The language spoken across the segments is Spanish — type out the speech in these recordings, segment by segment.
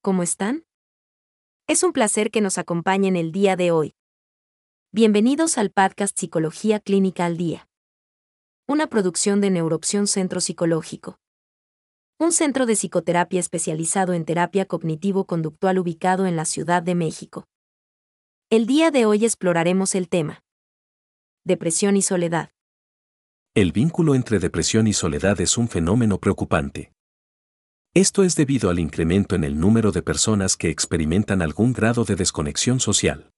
¿cómo están? Es un placer que nos acompañen el día de hoy. Bienvenidos al podcast Psicología Clínica al Día. Una producción de Neuroopción Centro Psicológico. Un centro de psicoterapia especializado en terapia cognitivo-conductual ubicado en la Ciudad de México. El día de hoy exploraremos el tema. Depresión y soledad. El vínculo entre depresión y soledad es un fenómeno preocupante. Esto es debido al incremento en el número de personas que experimentan algún grado de desconexión social.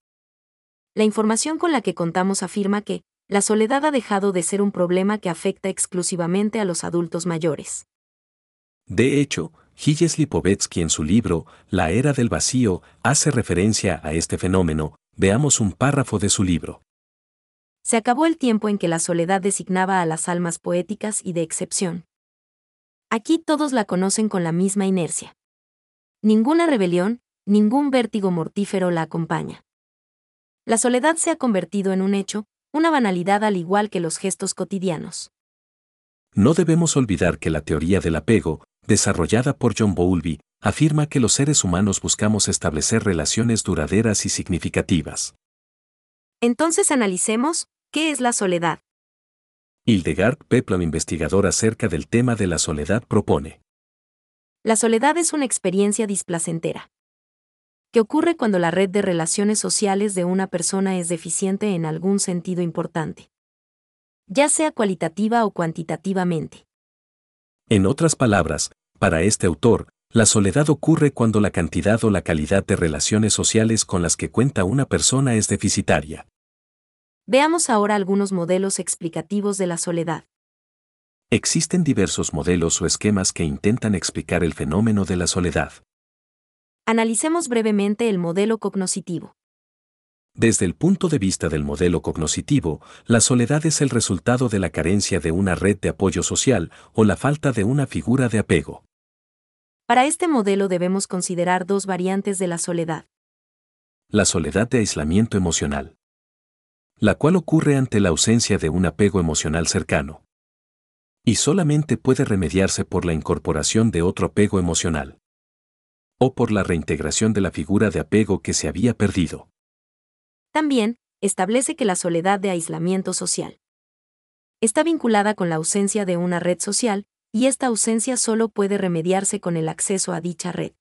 La información con la que contamos afirma que, la soledad ha dejado de ser un problema que afecta exclusivamente a los adultos mayores. De hecho, Gilles Lipovetsky en su libro La Era del Vacío hace referencia a este fenómeno, veamos un párrafo de su libro. Se acabó el tiempo en que la soledad designaba a las almas poéticas y de excepción. Aquí todos la conocen con la misma inercia. Ninguna rebelión, ningún vértigo mortífero la acompaña. La soledad se ha convertido en un hecho, una banalidad al igual que los gestos cotidianos. No debemos olvidar que la teoría del apego, desarrollada por John Bowlby, afirma que los seres humanos buscamos establecer relaciones duraderas y significativas. Entonces analicemos, ¿qué es la soledad? Hildegard Peplom, investigador acerca del tema de la soledad, propone. La soledad es una experiencia displacentera. Que ocurre cuando la red de relaciones sociales de una persona es deficiente en algún sentido importante. Ya sea cualitativa o cuantitativamente. En otras palabras, para este autor, la soledad ocurre cuando la cantidad o la calidad de relaciones sociales con las que cuenta una persona es deficitaria. Veamos ahora algunos modelos explicativos de la soledad. Existen diversos modelos o esquemas que intentan explicar el fenómeno de la soledad. Analicemos brevemente el modelo cognoscitivo. Desde el punto de vista del modelo cognoscitivo, la soledad es el resultado de la carencia de una red de apoyo social o la falta de una figura de apego. Para este modelo debemos considerar dos variantes de la soledad. La soledad de aislamiento emocional la cual ocurre ante la ausencia de un apego emocional cercano. Y solamente puede remediarse por la incorporación de otro apego emocional. O por la reintegración de la figura de apego que se había perdido. También, establece que la soledad de aislamiento social está vinculada con la ausencia de una red social, y esta ausencia solo puede remediarse con el acceso a dicha red.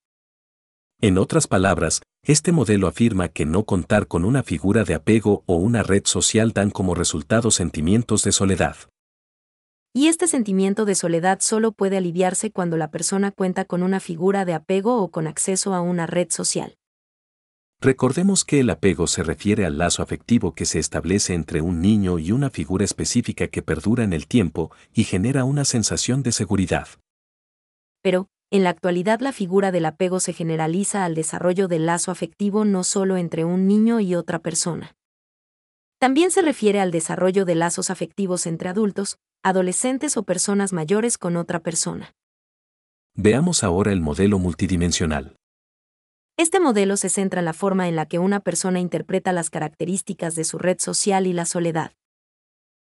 En otras palabras, este modelo afirma que no contar con una figura de apego o una red social dan como resultado sentimientos de soledad. Y este sentimiento de soledad solo puede aliviarse cuando la persona cuenta con una figura de apego o con acceso a una red social. Recordemos que el apego se refiere al lazo afectivo que se establece entre un niño y una figura específica que perdura en el tiempo y genera una sensación de seguridad. Pero, en la actualidad la figura del apego se generaliza al desarrollo del lazo afectivo no solo entre un niño y otra persona. También se refiere al desarrollo de lazos afectivos entre adultos, adolescentes o personas mayores con otra persona. Veamos ahora el modelo multidimensional. Este modelo se centra en la forma en la que una persona interpreta las características de su red social y la soledad.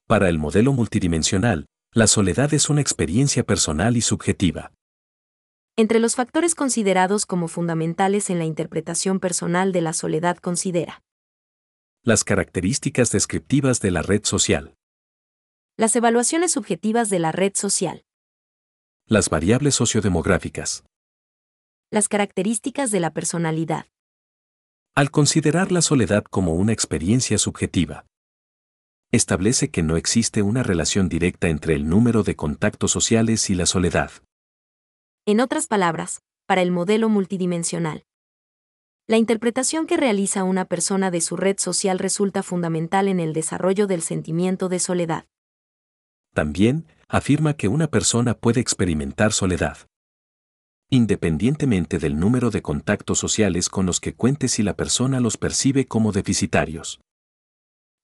Para el modelo multidimensional, la soledad es una experiencia personal y subjetiva. Entre los factores considerados como fundamentales en la interpretación personal de la soledad considera las características descriptivas de la red social, las evaluaciones subjetivas de la red social, las variables sociodemográficas, las características de la personalidad. Al considerar la soledad como una experiencia subjetiva, establece que no existe una relación directa entre el número de contactos sociales y la soledad. En otras palabras, para el modelo multidimensional. La interpretación que realiza una persona de su red social resulta fundamental en el desarrollo del sentimiento de soledad. También, afirma que una persona puede experimentar soledad. Independientemente del número de contactos sociales con los que cuente si la persona los percibe como deficitarios.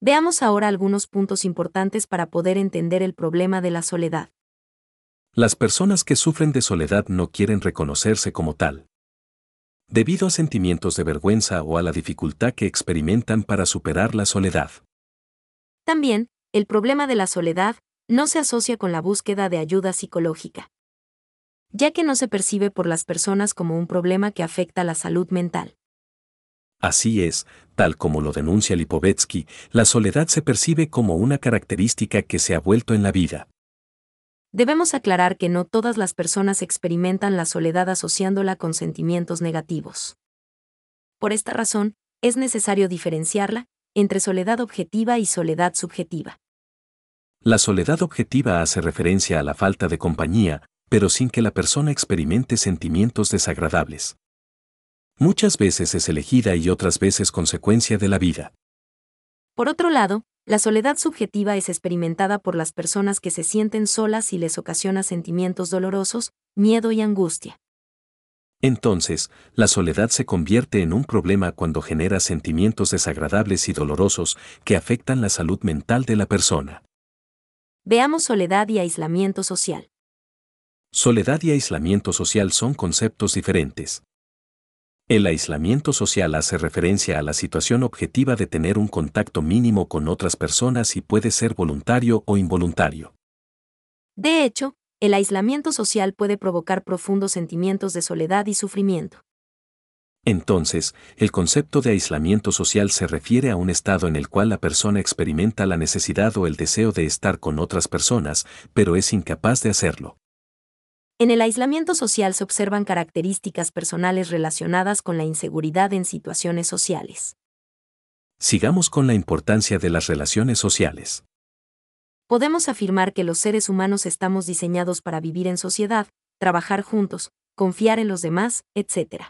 Veamos ahora algunos puntos importantes para poder entender el problema de la soledad. Las personas que sufren de soledad no quieren reconocerse como tal. Debido a sentimientos de vergüenza o a la dificultad que experimentan para superar la soledad. También, el problema de la soledad no se asocia con la búsqueda de ayuda psicológica. ya que no se percibe por las personas como un problema que afecta la salud mental. Así es, tal como lo denuncia Lipovetsky, la soledad se percibe como una característica que se ha vuelto en la vida. Debemos aclarar que no todas las personas experimentan la soledad asociándola con sentimientos negativos. Por esta razón, es necesario diferenciarla entre soledad objetiva y soledad subjetiva. La soledad objetiva hace referencia a la falta de compañía, pero sin que la persona experimente sentimientos desagradables. Muchas veces es elegida y otras veces consecuencia de la vida. Por otro lado, la soledad subjetiva es experimentada por las personas que se sienten solas y les ocasiona sentimientos dolorosos, miedo y angustia. Entonces, la soledad se convierte en un problema cuando genera sentimientos desagradables y dolorosos que afectan la salud mental de la persona. Veamos soledad y aislamiento social. Soledad y aislamiento social son conceptos diferentes. El aislamiento social hace referencia a la situación objetiva de tener un contacto mínimo con otras personas y puede ser voluntario o involuntario. De hecho, el aislamiento social puede provocar profundos sentimientos de soledad y sufrimiento. Entonces, el concepto de aislamiento social se refiere a un estado en el cual la persona experimenta la necesidad o el deseo de estar con otras personas, pero es incapaz de hacerlo. En el aislamiento social se observan características personales relacionadas con la inseguridad en situaciones sociales. Sigamos con la importancia de las relaciones sociales. Podemos afirmar que los seres humanos estamos diseñados para vivir en sociedad, trabajar juntos, confiar en los demás, etc.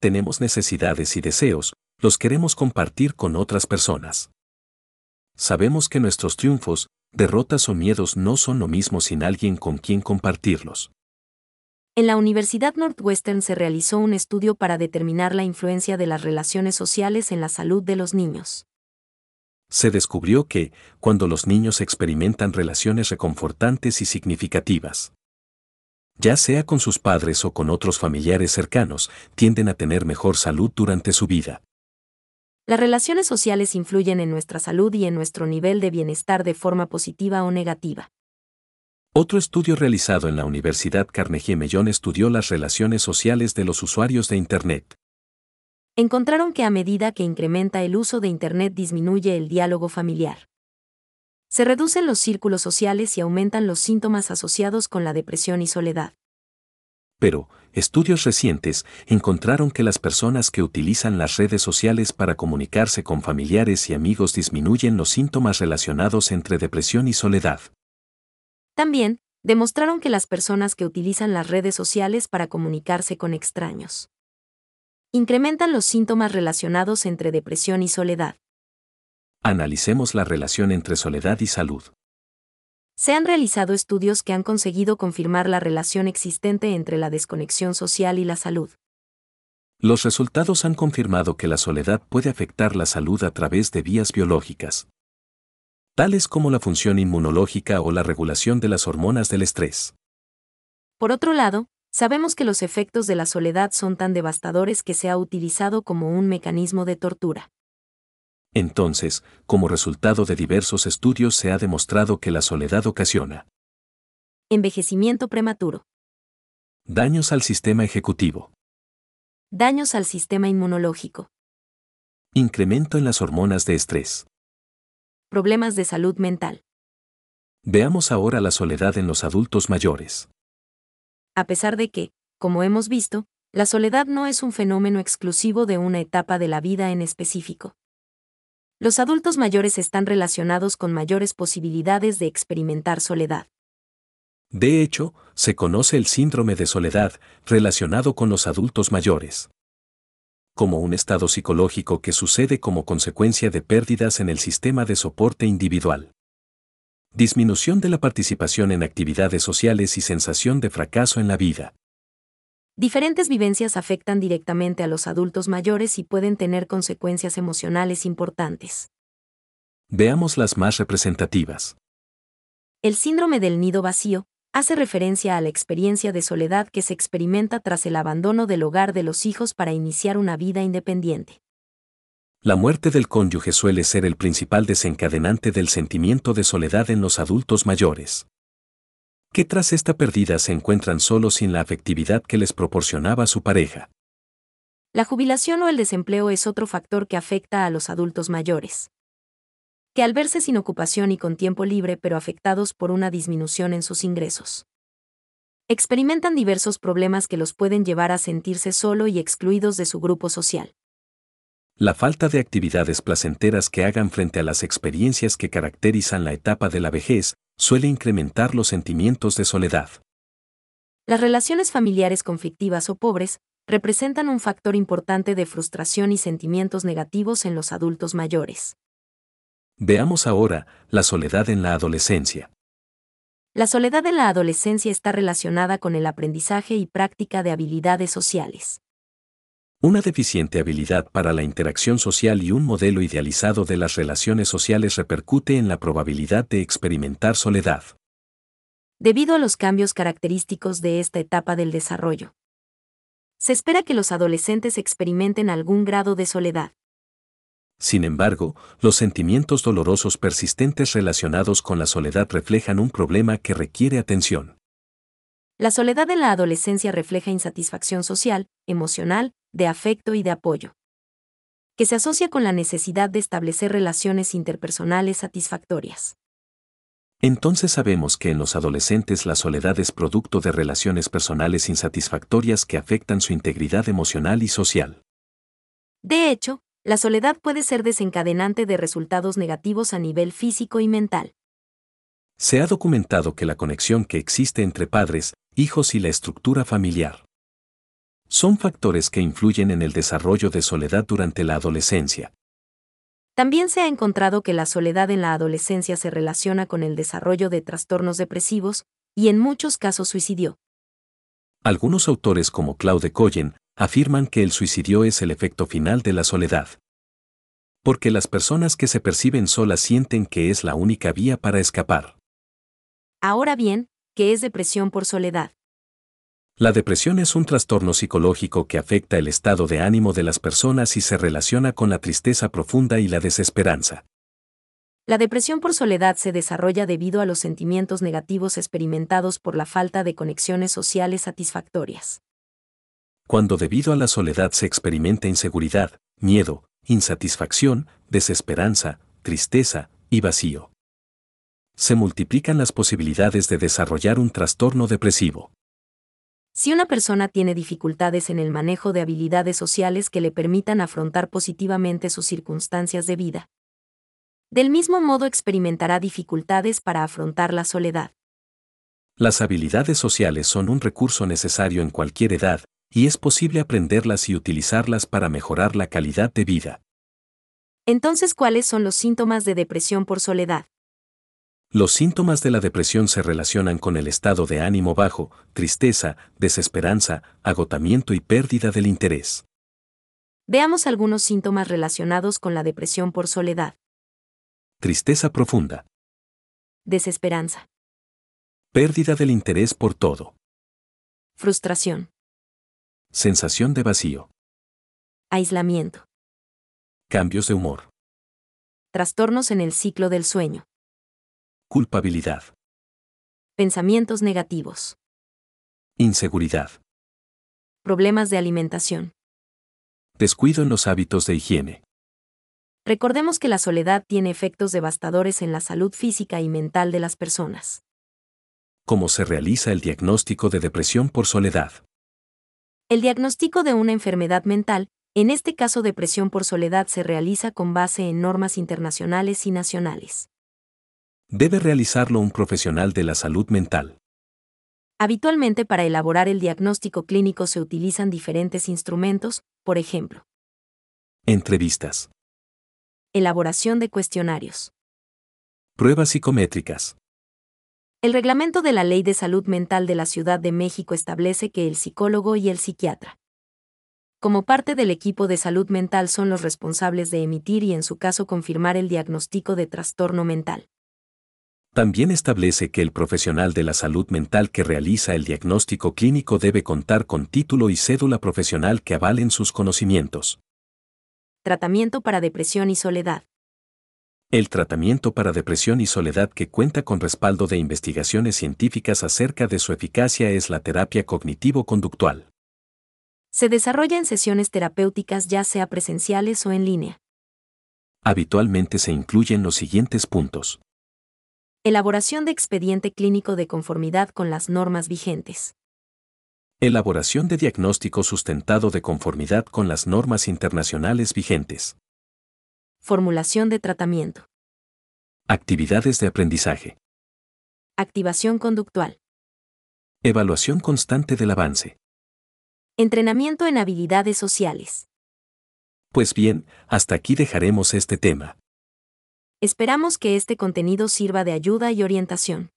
Tenemos necesidades y deseos, los queremos compartir con otras personas. Sabemos que nuestros triunfos, derrotas o miedos no son lo mismo sin alguien con quien compartirlos. En la Universidad Northwestern se realizó un estudio para determinar la influencia de las relaciones sociales en la salud de los niños. Se descubrió que, cuando los niños experimentan relaciones reconfortantes y significativas, ya sea con sus padres o con otros familiares cercanos, tienden a tener mejor salud durante su vida. Las relaciones sociales influyen en nuestra salud y en nuestro nivel de bienestar de forma positiva o negativa. Otro estudio realizado en la Universidad Carnegie Mellon estudió las relaciones sociales de los usuarios de Internet. Encontraron que a medida que incrementa el uso de Internet disminuye el diálogo familiar. Se reducen los círculos sociales y aumentan los síntomas asociados con la depresión y soledad. Pero, estudios recientes encontraron que las personas que utilizan las redes sociales para comunicarse con familiares y amigos disminuyen los síntomas relacionados entre depresión y soledad. También, demostraron que las personas que utilizan las redes sociales para comunicarse con extraños incrementan los síntomas relacionados entre depresión y soledad. Analicemos la relación entre soledad y salud se han realizado estudios que han conseguido confirmar la relación existente entre la desconexión social y la salud. Los resultados han confirmado que la soledad puede afectar la salud a través de vías biológicas, tales como la función inmunológica o la regulación de las hormonas del estrés. Por otro lado, sabemos que los efectos de la soledad son tan devastadores que se ha utilizado como un mecanismo de tortura. Entonces, como resultado de diversos estudios se ha demostrado que la soledad ocasiona envejecimiento prematuro, daños al sistema ejecutivo, daños al sistema inmunológico, incremento en las hormonas de estrés, problemas de salud mental. Veamos ahora la soledad en los adultos mayores. A pesar de que, como hemos visto, la soledad no es un fenómeno exclusivo de una etapa de la vida en específico los adultos mayores están relacionados con mayores posibilidades de experimentar soledad. De hecho, se conoce el síndrome de soledad relacionado con los adultos mayores como un estado psicológico que sucede como consecuencia de pérdidas en el sistema de soporte individual. Disminución de la participación en actividades sociales y sensación de fracaso en la vida. Diferentes vivencias afectan directamente a los adultos mayores y pueden tener consecuencias emocionales importantes. Veamos las más representativas. El síndrome del nido vacío hace referencia a la experiencia de soledad que se experimenta tras el abandono del hogar de los hijos para iniciar una vida independiente. La muerte del cónyuge suele ser el principal desencadenante del sentimiento de soledad en los adultos mayores. Que tras esta pérdida se encuentran solos sin la afectividad que les proporcionaba su pareja. La jubilación o el desempleo es otro factor que afecta a los adultos mayores. Que al verse sin ocupación y con tiempo libre pero afectados por una disminución en sus ingresos. Experimentan diversos problemas que los pueden llevar a sentirse solo y excluidos de su grupo social. La falta de actividades placenteras que hagan frente a las experiencias que caracterizan la etapa de la vejez suele incrementar los sentimientos de soledad. Las relaciones familiares conflictivas o pobres representan un factor importante de frustración y sentimientos negativos en los adultos mayores. Veamos ahora la soledad en la adolescencia. La soledad en la adolescencia está relacionada con el aprendizaje y práctica de habilidades sociales. Una deficiente habilidad para la interacción social y un modelo idealizado de las relaciones sociales repercute en la probabilidad de experimentar soledad. Debido a los cambios característicos de esta etapa del desarrollo, se espera que los adolescentes experimenten algún grado de soledad. Sin embargo, los sentimientos dolorosos persistentes relacionados con la soledad reflejan un problema que requiere atención. La soledad en la adolescencia refleja insatisfacción social, emocional, de afecto y de apoyo, que se asocia con la necesidad de establecer relaciones interpersonales satisfactorias. Entonces sabemos que en los adolescentes la soledad es producto de relaciones personales insatisfactorias que afectan su integridad emocional y social. De hecho, la soledad puede ser desencadenante de resultados negativos a nivel físico y mental. Se ha documentado que la conexión que existe entre padres, hijos y la estructura familiar son factores que influyen en el desarrollo de soledad durante la adolescencia. También se ha encontrado que la soledad en la adolescencia se relaciona con el desarrollo de trastornos depresivos y en muchos casos suicidio. Algunos autores como Claude Coyen afirman que el suicidio es el efecto final de la soledad. Porque las personas que se perciben solas sienten que es la única vía para escapar. Ahora bien, ¿qué es depresión por soledad? La depresión es un trastorno psicológico que afecta el estado de ánimo de las personas y se relaciona con la tristeza profunda y la desesperanza. La depresión por soledad se desarrolla debido a los sentimientos negativos experimentados por la falta de conexiones sociales satisfactorias. Cuando debido a la soledad se experimenta inseguridad, miedo, insatisfacción, desesperanza, tristeza y vacío. Se multiplican las posibilidades de desarrollar un trastorno depresivo. Si una persona tiene dificultades en el manejo de habilidades sociales que le permitan afrontar positivamente sus circunstancias de vida, del mismo modo experimentará dificultades para afrontar la soledad. Las habilidades sociales son un recurso necesario en cualquier edad, y es posible aprenderlas y utilizarlas para mejorar la calidad de vida. Entonces, ¿cuáles son los síntomas de depresión por soledad? Los síntomas de la depresión se relacionan con el estado de ánimo bajo, tristeza, desesperanza, agotamiento y pérdida del interés. Veamos algunos síntomas relacionados con la depresión por soledad. Tristeza profunda. Desesperanza. Pérdida del interés por todo. Frustración. Sensación de vacío. Aislamiento. Cambios de humor. Trastornos en el ciclo del sueño. Culpabilidad. Pensamientos negativos. Inseguridad. Problemas de alimentación. Descuido en los hábitos de higiene. Recordemos que la soledad tiene efectos devastadores en la salud física y mental de las personas. ¿Cómo se realiza el diagnóstico de depresión por soledad? El diagnóstico de una enfermedad mental, en este caso depresión por soledad, se realiza con base en normas internacionales y nacionales debe realizarlo un profesional de la salud mental. Habitualmente para elaborar el diagnóstico clínico se utilizan diferentes instrumentos, por ejemplo. Entrevistas. Elaboración de cuestionarios. Pruebas psicométricas. El reglamento de la Ley de Salud Mental de la Ciudad de México establece que el psicólogo y el psiquiatra, como parte del equipo de salud mental, son los responsables de emitir y en su caso confirmar el diagnóstico de trastorno mental. También establece que el profesional de la salud mental que realiza el diagnóstico clínico debe contar con título y cédula profesional que avalen sus conocimientos. Tratamiento para depresión y soledad. El tratamiento para depresión y soledad que cuenta con respaldo de investigaciones científicas acerca de su eficacia es la terapia cognitivo-conductual. Se desarrolla en sesiones terapéuticas ya sea presenciales o en línea. Habitualmente se incluyen los siguientes puntos. Elaboración de expediente clínico de conformidad con las normas vigentes. Elaboración de diagnóstico sustentado de conformidad con las normas internacionales vigentes. Formulación de tratamiento. Actividades de aprendizaje. Activación conductual. Evaluación constante del avance. Entrenamiento en habilidades sociales. Pues bien, hasta aquí dejaremos este tema. Esperamos que este contenido sirva de ayuda y orientación.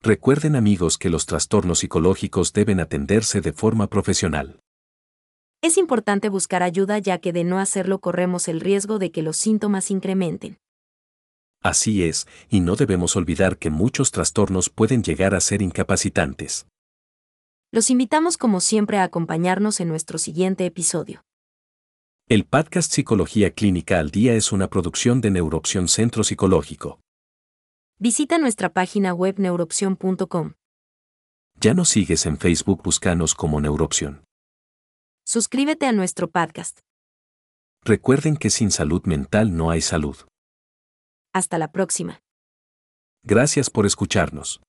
Recuerden amigos que los trastornos psicológicos deben atenderse de forma profesional. Es importante buscar ayuda ya que de no hacerlo corremos el riesgo de que los síntomas incrementen. Así es, y no debemos olvidar que muchos trastornos pueden llegar a ser incapacitantes. Los invitamos como siempre a acompañarnos en nuestro siguiente episodio. El podcast Psicología Clínica al Día es una producción de Neuroopción Centro Psicológico. Visita nuestra página web neuroopción.com. Ya nos sigues en Facebook, búscanos como Neuroopción. Suscríbete a nuestro podcast. Recuerden que sin salud mental no hay salud. Hasta la próxima. Gracias por escucharnos.